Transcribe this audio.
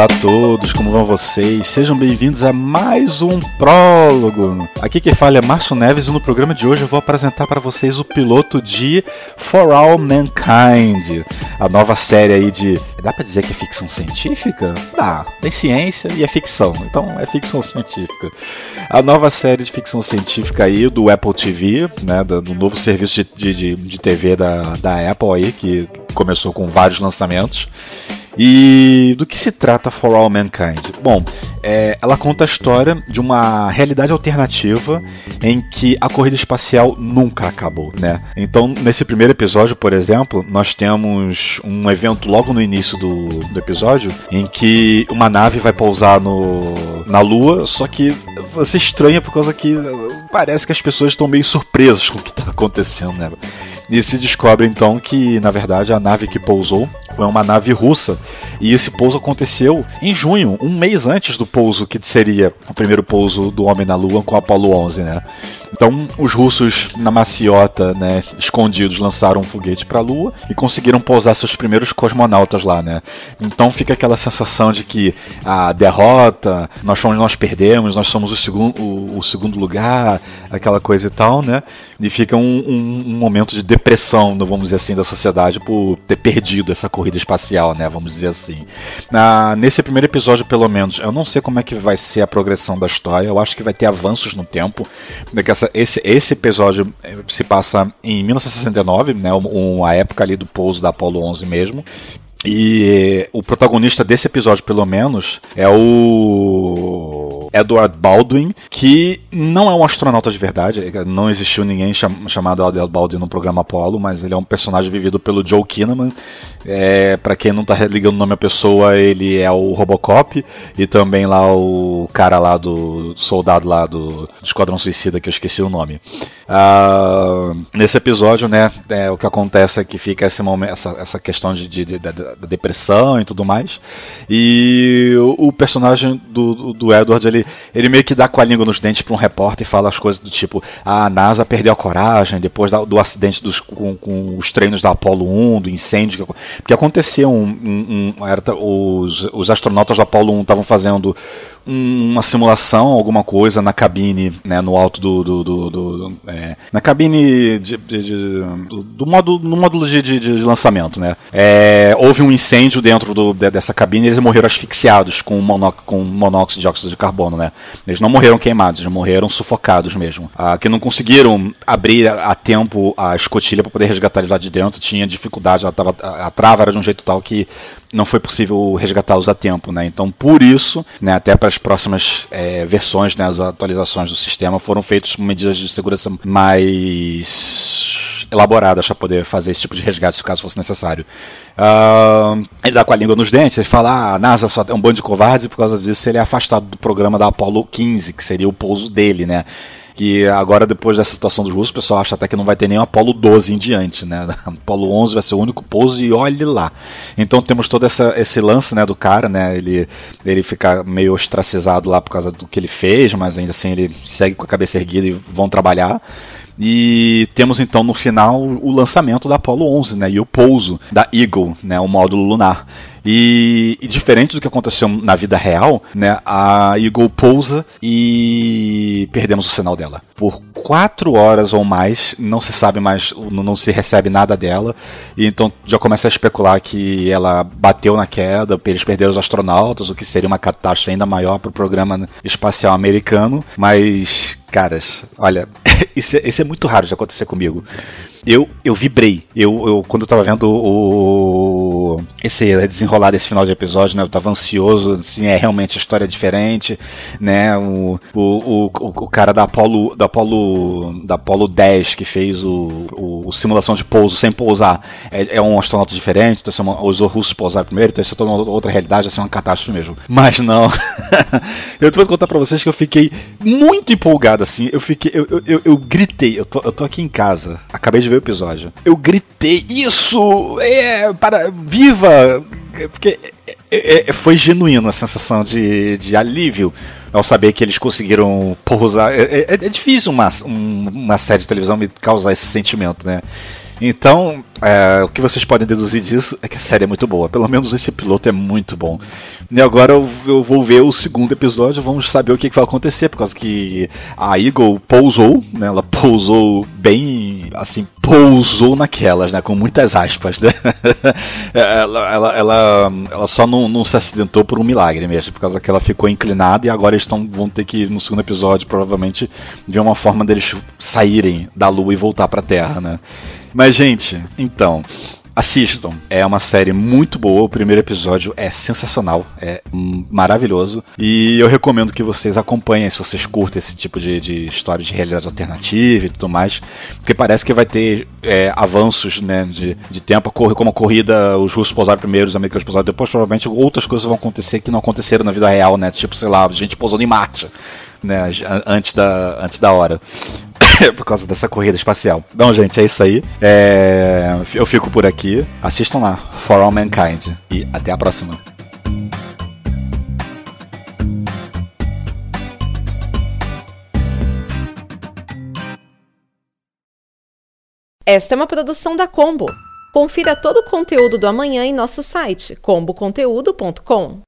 Olá a todos, como vão vocês? Sejam bem-vindos a mais um prólogo. Aqui quem fala é Márcio Neves e no programa de hoje eu vou apresentar para vocês o piloto de For All Mankind, a nova série aí de. Dá para dizer que é ficção científica? Dá, tem ciência e é ficção, então é ficção científica. A nova série de ficção científica aí do Apple TV, né, do novo serviço de, de, de TV da, da Apple aí, que começou com vários lançamentos. E do que se trata For All Mankind? Bom, é, ela conta a história de uma realidade alternativa em que a corrida espacial nunca acabou, né? Então, nesse primeiro episódio, por exemplo, nós temos um evento logo no início do, do episódio em que uma nave vai pousar no, na Lua, só que você estranha por causa que parece que as pessoas estão meio surpresas com o que está acontecendo, né? E se descobre então que, na verdade, a nave que pousou foi uma nave russa. E esse pouso aconteceu em junho, um mês antes do pouso que seria o primeiro pouso do homem na Lua com o Apollo 11, né? Então, os russos na maciota, né, escondidos, lançaram um foguete para a Lua e conseguiram pousar seus primeiros cosmonautas lá, né? Então fica aquela sensação de que a derrota, nós fomos, nós perdemos, nós somos o segundo, o, o segundo lugar, aquela coisa e tal, né? E fica um, um, um momento de depressão, vamos dizer assim, da sociedade por ter perdido essa corrida espacial, né? Vamos dizer assim. Nesse primeiro episódio, pelo menos, eu não sei como é que vai ser a progressão da história. Eu acho que vai ter avanços no tempo. Né, que essa, esse, esse episódio eh, se passa em 1969, né? Uma época ali do pouso da Apollo 11 mesmo. E o protagonista desse episódio, pelo menos, é o Edward Baldwin, que não é um astronauta de verdade. Não existiu ninguém cham chamado Edward Baldwin no programa Apollo, mas ele é um personagem vivido pelo Joe Kinnaman. É, para quem não tá ligando o nome à pessoa, ele é o Robocop e também lá o cara lá do soldado lá do, do Esquadrão Suicida, que eu esqueci o nome. Uh, nesse episódio, né, é, o que acontece é que fica esse momento, essa, essa questão de, de, de, da depressão e tudo mais. E o, o personagem do, do, Edward, ele, ele meio que dá com a língua nos dentes para um repórter e fala as coisas do tipo: a NASA perdeu a coragem depois da, do acidente dos, com, com, os treinos da Apollo 1, do incêndio. Porque aconteceu um. um, um era, os, os astronautas da Apollo 1 estavam fazendo uma simulação, alguma coisa na cabine, né, no alto do, do, do, do é, na cabine de, de, de, do, módulo, no módulo de, lançamento, né. É, houve um incêndio dentro do, dessa cabine e eles morreram asfixiados com, monó, com monóxido de óxido de carbono, né. Eles não morreram queimados, eles morreram sufocados mesmo. Ah, que não conseguiram abrir a tempo a escotilha para poder resgatar eles lá de dentro, tinha dificuldade, ela tava, a trava era de um jeito tal que não foi possível resgatá-los a tempo, né? Então, por isso, né, até para as próximas é, versões, né, as atualizações do sistema foram feitas medidas de segurança mais elaboradas para poder fazer esse tipo de resgate, caso fosse necessário. Uh, ele dá com a língua nos dentes, ele fala, ah, a NASA só é um bando de covardes e por causa disso ele é afastado do programa da Apollo 15, que seria o pouso dele, né? que agora, depois dessa situação dos russos, o pessoal acha até que não vai ter o Apolo 12 em diante, né? Apolo 11 vai ser o único pouso e olhe lá. Então temos todo essa, esse lance, né, do cara, né? Ele, ele fica meio ostracizado lá por causa do que ele fez, mas ainda assim ele segue com a cabeça erguida e vão trabalhar. E temos então no final o lançamento da Apollo 11, né, e o pouso da Eagle, né, o módulo lunar. E, e, diferente do que aconteceu na vida real, né, a Eagle pousa e perdemos o sinal dela. Por quatro horas ou mais, não se sabe mais, não se recebe nada dela. E então já começa a especular que ela bateu na queda, eles perderam os astronautas, o que seria uma catástrofe ainda maior para o programa espacial americano. Mas, caras, olha, isso é, isso é muito raro de acontecer comigo. Eu, eu vibrei. Eu, eu, quando eu tava vendo o. Esse desenrolar desse final de episódio, né? Eu tava ansioso, assim, é realmente história é diferente, né? O, o, o, o cara da Apollo, da Apollo, da Apollo 10 que fez o, o, simulação de pouso sem pousar é, é um astronauta diferente, então uma, os russos pousaram primeiro, então isso é toda uma outra realidade, assim, uma catástrofe mesmo. Mas não. eu vou contar pra vocês que eu fiquei muito empolgado, assim. Eu fiquei. Eu, eu, eu, eu gritei, eu tô, eu tô aqui em casa, acabei de ver o episódio. Eu gritei, isso! É, para. Viva! Porque é, é, foi genuíno a sensação de, de alívio ao saber que eles conseguiram pousar. É, é, é difícil uma, uma série de televisão me causar esse sentimento, né? Então, é, o que vocês podem deduzir disso é que a série é muito boa. Pelo menos esse piloto é muito bom. E agora eu, eu vou ver o segundo episódio, vamos saber o que, que, vai acontecer, por causa que a Eagle pousou, né? Ela pousou bem, assim, pousou naquelas, né? Com muitas aspas, né? ela, ela, ela, ela, só não, não se acidentou por um milagre mesmo, por causa que ela ficou inclinada e agora eles tão, vão ter que, no segundo episódio, provavelmente, ver uma forma deles saírem da Lua e voltar pra Terra, né? Mas, gente, então. Assistam, é uma série muito boa. O primeiro episódio é sensacional, é maravilhoso. E eu recomendo que vocês acompanhem se vocês curtem esse tipo de, de história de realidade alternativa e tudo mais. Porque parece que vai ter é, avanços né, de, de tempo, como a corrida, os russos pousaram primeiro, os americanos pousaram depois. Provavelmente outras coisas vão acontecer que não aconteceram na vida real, né? Tipo, sei lá, a gente pousando em Marte. Né, antes, da, antes da hora. por causa dessa corrida espacial. Então, gente, é isso aí. É... Eu fico por aqui. Assistam lá, For All Mankind. E até a próxima. Esta é uma produção da Combo. Confira todo o conteúdo do amanhã em nosso site comboconteúdo.com.